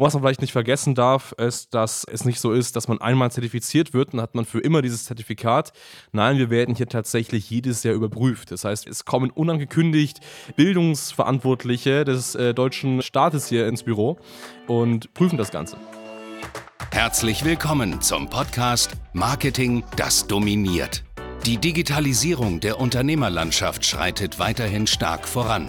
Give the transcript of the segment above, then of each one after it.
Was man vielleicht nicht vergessen darf, ist, dass es nicht so ist, dass man einmal zertifiziert wird und hat man für immer dieses Zertifikat. Nein, wir werden hier tatsächlich jedes Jahr überprüft. Das heißt, es kommen unangekündigt Bildungsverantwortliche des äh, deutschen Staates hier ins Büro und prüfen das Ganze. Herzlich willkommen zum Podcast Marketing, das dominiert. Die Digitalisierung der Unternehmerlandschaft schreitet weiterhin stark voran.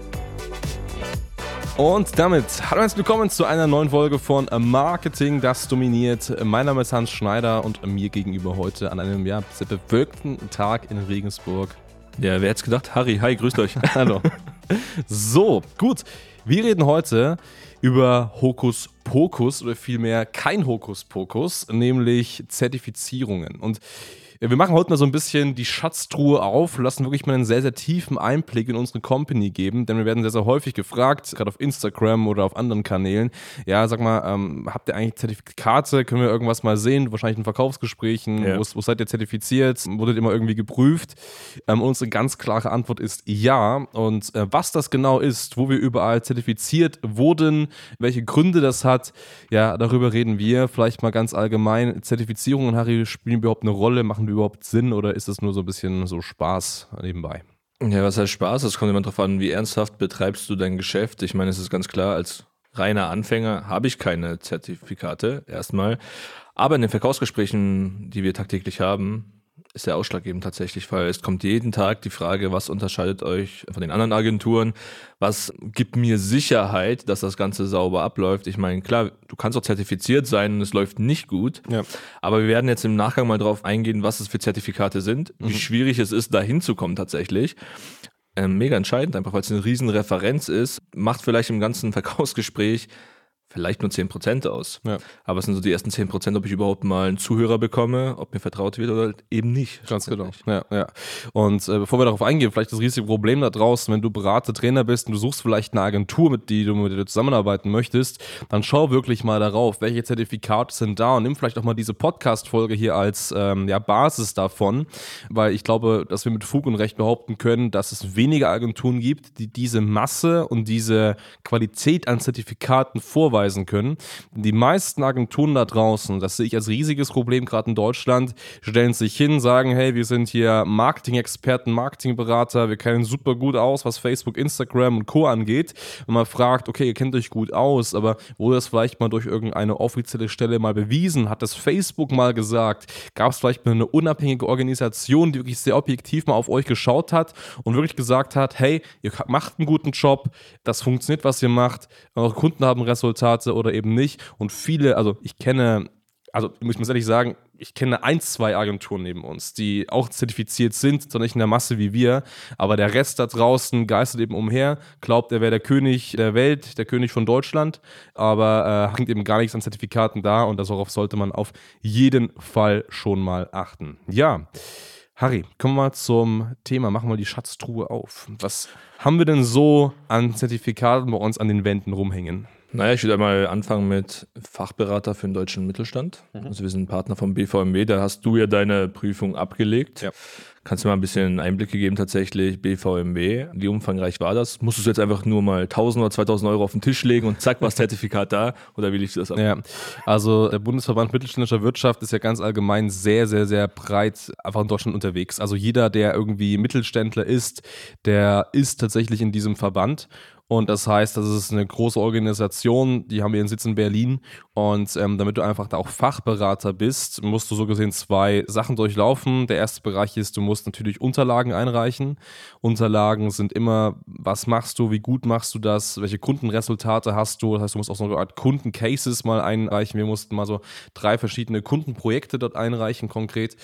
Und damit hallo und herzlich willkommen zu einer neuen Folge von Marketing, das dominiert. Mein Name ist Hans Schneider und mir gegenüber heute an einem ja, sehr bewölkten Tag in Regensburg. Ja, wer hätte es gedacht? Harry, hi, grüßt euch. hallo. So, gut. Wir reden heute über Hokus Pokus oder vielmehr kein Hokus Pokus, nämlich Zertifizierungen. Und wir machen heute mal so ein bisschen die Schatztruhe auf, lassen wirklich mal einen sehr, sehr tiefen Einblick in unsere Company geben, denn wir werden sehr, sehr häufig gefragt, gerade auf Instagram oder auf anderen Kanälen, ja, sag mal, ähm, habt ihr eigentlich Zertifikate? Können wir irgendwas mal sehen? Wahrscheinlich in Verkaufsgesprächen, ja. wo, wo, seid ihr zertifiziert? Wurdet ihr immer irgendwie geprüft? Ähm, unsere ganz klare Antwort ist ja. Und äh, was das genau ist, wo wir überall zertifiziert wurden, welche Gründe das hat, ja, darüber reden wir. Vielleicht mal ganz allgemein. Zertifizierungen, Harry, spielen überhaupt eine Rolle? Machen überhaupt Sinn oder ist es nur so ein bisschen so Spaß nebenbei? Ja, was heißt Spaß? Es kommt immer darauf an, wie ernsthaft betreibst du dein Geschäft. Ich meine, es ist ganz klar, als reiner Anfänger habe ich keine Zertifikate erstmal. Aber in den Verkaufsgesprächen, die wir tagtäglich haben, ist der ausschlaggebend tatsächlich, weil es kommt jeden Tag die Frage, was unterscheidet euch von den anderen Agenturen? Was gibt mir Sicherheit, dass das Ganze sauber abläuft? Ich meine, klar, du kannst auch zertifiziert sein und es läuft nicht gut. Ja. Aber wir werden jetzt im Nachgang mal drauf eingehen, was es für Zertifikate sind, mhm. wie schwierig es ist, da hinzukommen tatsächlich. Ähm, mega entscheidend, einfach weil es eine riesen Referenz ist, macht vielleicht im ganzen Verkaufsgespräch vielleicht nur 10% aus. Ja. Aber es sind so die ersten 10%, ob ich überhaupt mal einen Zuhörer bekomme, ob mir vertraut wird oder eben nicht. Ganz genau. Ja, ja. Und äh, bevor wir darauf eingehen, vielleicht das riesige Problem da draußen, wenn du Berater, Trainer bist und du suchst vielleicht eine Agentur, mit die du mit der du zusammenarbeiten möchtest, dann schau wirklich mal darauf, welche Zertifikate sind da und nimm vielleicht auch mal diese Podcast-Folge hier als ähm, ja, Basis davon, weil ich glaube, dass wir mit Fug und Recht behaupten können, dass es weniger Agenturen gibt, die diese Masse und diese Qualität an Zertifikaten vorweisen nachweisen können. Die meisten Agenturen da draußen, das sehe ich als riesiges Problem gerade in Deutschland, stellen sich hin, sagen, hey, wir sind hier Marketing-Experten, Marketingberater, wir kennen super gut aus, was Facebook, Instagram und Co. angeht. Und man fragt, okay, ihr kennt euch gut aus, aber wurde das vielleicht mal durch irgendeine offizielle Stelle mal bewiesen? Hat das Facebook mal gesagt? Gab es vielleicht mal eine unabhängige Organisation, die wirklich sehr objektiv mal auf euch geschaut hat und wirklich gesagt hat, hey, ihr macht einen guten Job, das funktioniert, was ihr macht, eure Kunden haben Resultate, Resultate oder eben nicht. Und viele, also ich kenne, also ich muss ehrlich sagen, ich kenne ein, zwei Agenturen neben uns, die auch zertifiziert sind, zwar nicht in der Masse wie wir, aber der Rest da draußen geistert eben umher, glaubt, er wäre der König der Welt, der König von Deutschland, aber äh, hängt eben gar nichts an Zertifikaten da und darauf sollte man auf jeden Fall schon mal achten. Ja. Harry, kommen wir mal zum Thema, machen wir die Schatztruhe auf. Was haben wir denn so an Zertifikaten bei uns an den Wänden rumhängen? Naja, ich würde einmal anfangen mit Fachberater für den deutschen Mittelstand. Mhm. Also wir sind Partner vom BVMW, da hast du ja deine Prüfung abgelegt. Ja. Kannst du mal ein bisschen Einblicke geben tatsächlich, BVMW, wie umfangreich war das? Musstest du jetzt einfach nur mal 1000 oder 2000 Euro auf den Tisch legen und zack, war Zertifikat da? Oder wie lief das ab? Ja, also der Bundesverband Mittelständischer Wirtschaft ist ja ganz allgemein sehr, sehr, sehr breit einfach in Deutschland unterwegs. Also jeder, der irgendwie Mittelständler ist, der ist tatsächlich in diesem Verband und das heißt, das ist eine große Organisation, die haben ihren Sitz in Berlin. Und ähm, damit du einfach da auch Fachberater bist, musst du so gesehen zwei Sachen durchlaufen. Der erste Bereich ist, du musst natürlich Unterlagen einreichen. Unterlagen sind immer, was machst du, wie gut machst du das, welche Kundenresultate hast du. Das heißt, du musst auch so eine Art Kundencases mal einreichen. Wir mussten mal so drei verschiedene Kundenprojekte dort einreichen, konkret.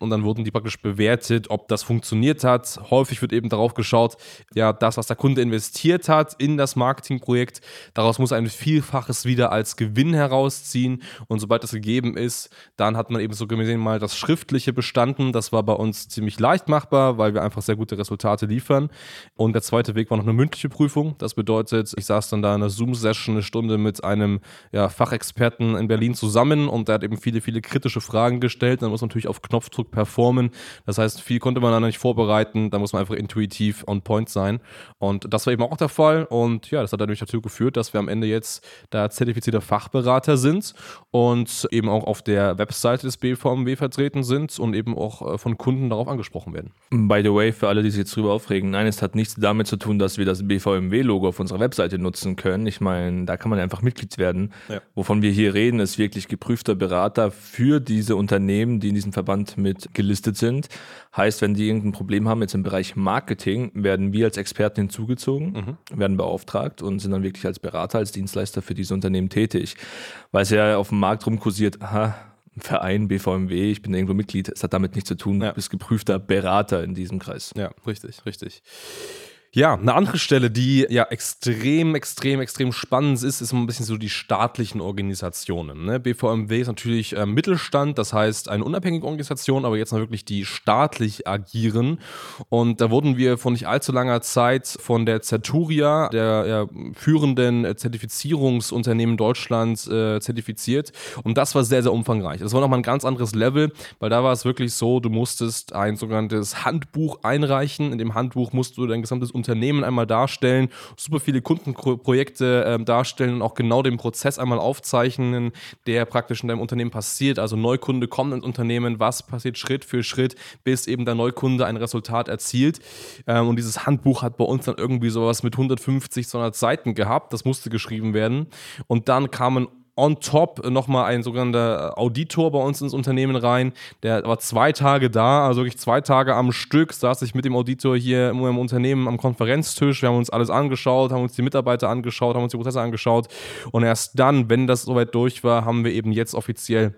Und dann wurden die praktisch bewertet, ob das funktioniert hat. Häufig wird eben darauf geschaut, ja, das, was der Kunde investiert hat, in das Marketingprojekt. Daraus muss ein Vielfaches wieder als Gewinn herausziehen. Und sobald das gegeben ist, dann hat man eben so gesehen mal das Schriftliche bestanden. Das war bei uns ziemlich leicht machbar, weil wir einfach sehr gute Resultate liefern. Und der zweite Weg war noch eine mündliche Prüfung. Das bedeutet, ich saß dann da in einer Zoom-Session eine Stunde mit einem ja, Fachexperten in Berlin zusammen und der hat eben viele, viele kritische Fragen gestellt. Dann muss man natürlich auf Knopfdruck performen. Das heißt, viel konnte man dann nicht vorbereiten. Da muss man einfach intuitiv on point sein. Und das war eben auch der Fall. Und ja, das hat dadurch dazu geführt, dass wir am Ende jetzt da zertifizierter Fachberater sind und eben auch auf der Webseite des BVMW vertreten sind und eben auch äh, von Kunden darauf angesprochen werden. By the way, für alle, die sich jetzt drüber aufregen, nein, es hat nichts damit zu tun, dass wir das BVMW-Logo auf unserer Webseite nutzen können. Ich meine, da kann man einfach Mitglied werden. Ja. Wovon wir hier reden, ist wirklich geprüfter Berater für diese Unternehmen, die in diesem Verband mit gelistet sind. Heißt, wenn die irgendein Problem haben jetzt im Bereich Marketing, werden wir als Experten hinzugezogen, mhm. Werden beauftragt und sind dann wirklich als Berater, als Dienstleister für diese Unternehmen tätig. Weil es ja auf dem Markt rumkursiert, aha, Verein, BVMW, ich bin irgendwo Mitglied, es hat damit nichts zu tun, ja. du bist geprüfter Berater in diesem Kreis. Ja, richtig, richtig. Ja, eine andere Stelle, die ja extrem, extrem, extrem spannend ist, ist ein bisschen so die staatlichen Organisationen. Ne? BVMW ist natürlich äh, Mittelstand, das heißt eine unabhängige Organisation, aber jetzt noch wirklich die staatlich agieren. Und da wurden wir vor nicht allzu langer Zeit von der Certuria, der ja, führenden Zertifizierungsunternehmen Deutschlands, äh, zertifiziert. Und das war sehr, sehr umfangreich. Das war nochmal ein ganz anderes Level, weil da war es wirklich so, du musstest ein sogenanntes Handbuch einreichen. In dem Handbuch musst du dein gesamtes Unternehmen einmal darstellen, super viele Kundenprojekte äh, darstellen und auch genau den Prozess einmal aufzeichnen, der praktisch in deinem Unternehmen passiert. Also Neukunde kommt ins Unternehmen, was passiert Schritt für Schritt, bis eben der Neukunde ein Resultat erzielt. Ähm, und dieses Handbuch hat bei uns dann irgendwie sowas mit 150, 200 Seiten gehabt. Das musste geschrieben werden. Und dann kamen on top nochmal ein sogenannter Auditor bei uns ins Unternehmen rein. Der war zwei Tage da, also wirklich zwei Tage am Stück, saß ich mit dem Auditor hier im, im Unternehmen am Konferenztisch. Wir haben uns alles angeschaut, haben uns die Mitarbeiter angeschaut, haben uns die Prozesse angeschaut. Und erst dann, wenn das soweit durch war, haben wir eben jetzt offiziell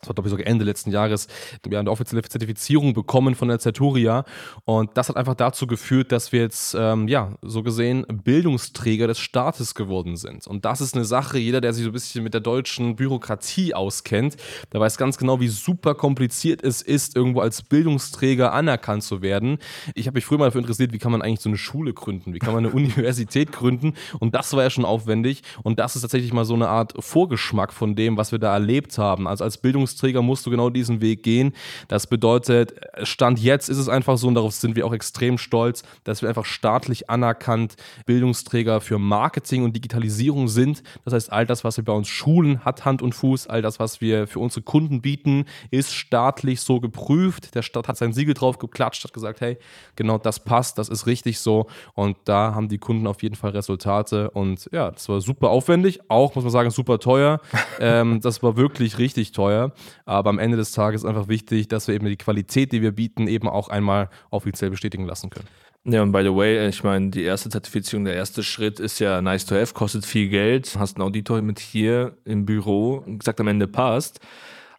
das war, glaube ich, sogar Ende letzten Jahres, wir haben eine offizielle Zertifizierung bekommen von der Zerturia. Und das hat einfach dazu geführt, dass wir jetzt, ähm, ja, so gesehen, Bildungsträger des Staates geworden sind. Und das ist eine Sache, jeder, der sich so ein bisschen mit der deutschen Bürokratie auskennt, der weiß ganz genau, wie super kompliziert es ist, irgendwo als Bildungsträger anerkannt zu werden. Ich habe mich früher mal dafür interessiert, wie kann man eigentlich so eine Schule gründen? Wie kann man eine Universität gründen? Und das war ja schon aufwendig. Und das ist tatsächlich mal so eine Art Vorgeschmack von dem, was wir da erlebt haben. Also als Bildungsträger Leistungsträger musst du genau diesen Weg gehen. Das bedeutet, Stand jetzt ist es einfach so, und darauf sind wir auch extrem stolz, dass wir einfach staatlich anerkannt Bildungsträger für Marketing und Digitalisierung sind. Das heißt, all das, was wir bei uns schulen, hat Hand und Fuß. All das, was wir für unsere Kunden bieten, ist staatlich so geprüft. Der Staat hat sein Siegel drauf geklatscht, hat gesagt, hey, genau das passt, das ist richtig so. Und da haben die Kunden auf jeden Fall Resultate. Und ja, das war super aufwendig, auch muss man sagen, super teuer. ähm, das war wirklich richtig teuer. Aber am Ende des Tages ist einfach wichtig, dass wir eben die Qualität, die wir bieten, eben auch einmal offiziell bestätigen lassen können. Ja, und by the way, ich meine, die erste Zertifizierung, der erste Schritt ist ja nice to have, kostet viel Geld. Hast einen Auditor mit hier im Büro, gesagt, am Ende passt.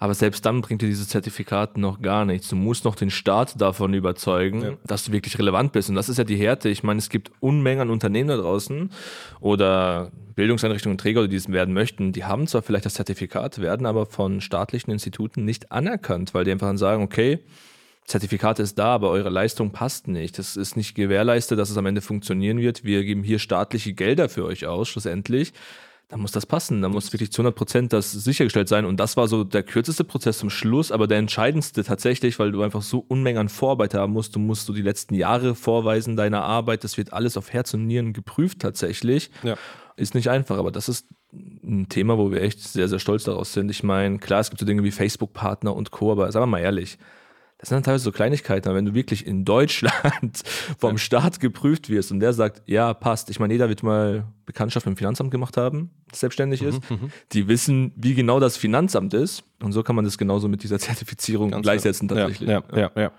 Aber selbst dann bringt dir dieses Zertifikat noch gar nichts. Du musst noch den Staat davon überzeugen, ja. dass du wirklich relevant bist. Und das ist ja die Härte. Ich meine, es gibt Unmengen an Unternehmen da draußen oder Bildungseinrichtungen und Träger, die es werden möchten, die haben zwar vielleicht das Zertifikat, werden aber von staatlichen Instituten nicht anerkannt, weil die einfach dann sagen, okay, Zertifikat ist da, aber eure Leistung passt nicht. Das ist nicht gewährleistet, dass es am Ende funktionieren wird. Wir geben hier staatliche Gelder für euch aus, schlussendlich da muss das passen. Da muss wirklich zu 100 Prozent das sichergestellt sein. Und das war so der kürzeste Prozess zum Schluss, aber der entscheidendste tatsächlich, weil du einfach so Unmengen an Vorarbeit haben musst. Du musst so die letzten Jahre vorweisen deiner Arbeit. Das wird alles auf Herz und Nieren geprüft tatsächlich. Ja. Ist nicht einfach, aber das ist ein Thema, wo wir echt sehr, sehr stolz daraus sind. Ich meine, klar, es gibt so Dinge wie Facebook-Partner und Co., aber sagen wir mal ehrlich, das sind dann teilweise so Kleinigkeiten, aber wenn du wirklich in Deutschland vom Staat geprüft wirst und der sagt, ja, passt. Ich meine, jeder wird mal Bekanntschaft mit dem Finanzamt gemacht haben. Selbstständig ist. Die wissen, wie genau das Finanzamt ist. Und so kann man das genauso mit dieser Zertifizierung Ganz gleichsetzen Ja, tatsächlich. Ja, ja, ja.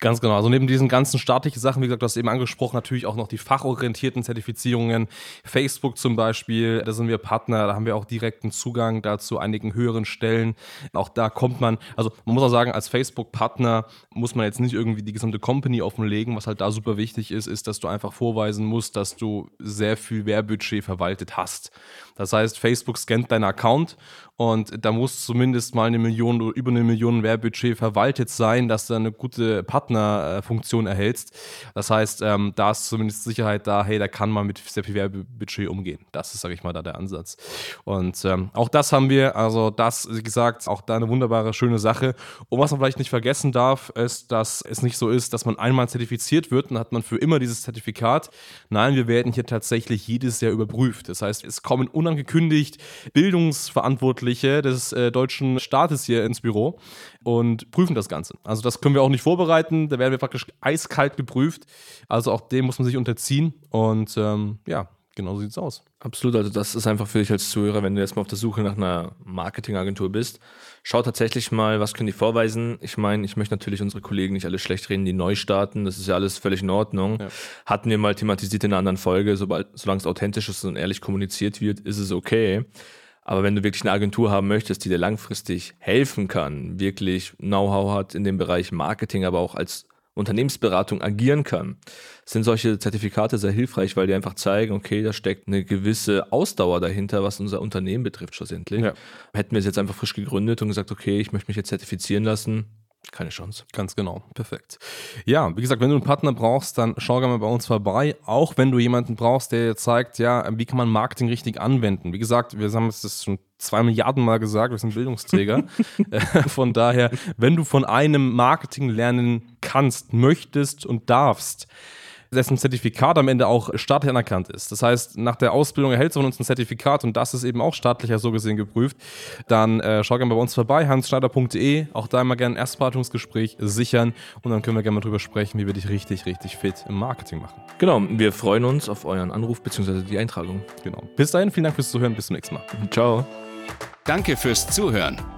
Ganz genau. Also neben diesen ganzen staatlichen Sachen, wie gesagt, du hast eben angesprochen, natürlich auch noch die fachorientierten Zertifizierungen. Facebook zum Beispiel, da sind wir Partner, da haben wir auch direkten Zugang dazu einigen höheren Stellen. Auch da kommt man, also man muss auch sagen, als Facebook-Partner muss man jetzt nicht irgendwie die gesamte Company offenlegen. Was halt da super wichtig ist, ist, dass du einfach vorweisen musst, dass du sehr viel Werbudget verwaltet hast. Das heißt, Facebook scannt deinen Account und da muss zumindest mal eine Million oder über eine Million Werbudget verwaltet sein, dass du eine gute Partnerfunktion erhältst. Das heißt, ähm, da ist zumindest Sicherheit da, hey, da kann man mit sehr viel Werbebudget umgehen. Das ist, sage ich mal, da der Ansatz. Und ähm, auch das haben wir, also das, wie gesagt, auch da eine wunderbare, schöne Sache. Und was man vielleicht nicht vergessen darf, ist, dass es nicht so ist, dass man einmal zertifiziert wird und hat man für immer dieses Zertifikat. Nein, wir werden hier tatsächlich jedes Jahr überprüft. Das heißt, es kommen unangekündigt Bildungsverantwortliche des äh, deutschen Staates hier ins Büro und prüfen das Ganze. Also das können wir auch nicht vorbereiten, da werden wir praktisch eiskalt geprüft. Also auch dem muss man sich unterziehen und ähm, ja, genau so sieht es aus. Absolut, also das ist einfach für dich als Zuhörer, wenn du jetzt mal auf der Suche nach einer Marketingagentur bist, schau tatsächlich mal, was können die vorweisen. Ich meine, ich möchte natürlich unsere Kollegen nicht alle schlecht reden, die neu starten, das ist ja alles völlig in Ordnung. Ja. Hatten wir mal thematisiert in einer anderen Folge, sobald, solange es authentisch ist und ehrlich kommuniziert wird, ist es okay. Aber wenn du wirklich eine Agentur haben möchtest, die dir langfristig helfen kann, wirklich Know-how hat in dem Bereich Marketing, aber auch als Unternehmensberatung agieren kann, sind solche Zertifikate sehr hilfreich, weil die einfach zeigen, okay, da steckt eine gewisse Ausdauer dahinter, was unser Unternehmen betrifft schlussendlich. Ja. Hätten wir es jetzt einfach frisch gegründet und gesagt, okay, ich möchte mich jetzt zertifizieren lassen, keine Chance. Ganz genau, perfekt. Ja, wie gesagt, wenn du einen Partner brauchst, dann schau gerne mal bei uns vorbei. Auch wenn du jemanden brauchst, der dir zeigt, ja, wie kann man Marketing richtig anwenden. Wie gesagt, wir haben es das schon zwei Milliarden Mal gesagt, wir sind Bildungsträger. Äh, von daher, wenn du von einem Marketing lernen kannst, möchtest und darfst, dessen Zertifikat am Ende auch staatlich anerkannt ist. Das heißt, nach der Ausbildung erhältst du von uns ein Zertifikat und das ist eben auch staatlicher so gesehen geprüft. Dann äh, schau gerne bei uns vorbei, hansschneider.de, auch da immer gerne ein Erstberatungsgespräch sichern und dann können wir gerne mal drüber sprechen, wie wir dich richtig, richtig fit im Marketing machen. Genau, wir freuen uns auf euren Anruf bzw. die Eintragung. Genau. Bis dahin, vielen Dank fürs Zuhören, bis zum nächsten Mal. Ciao. Danke fürs Zuhören.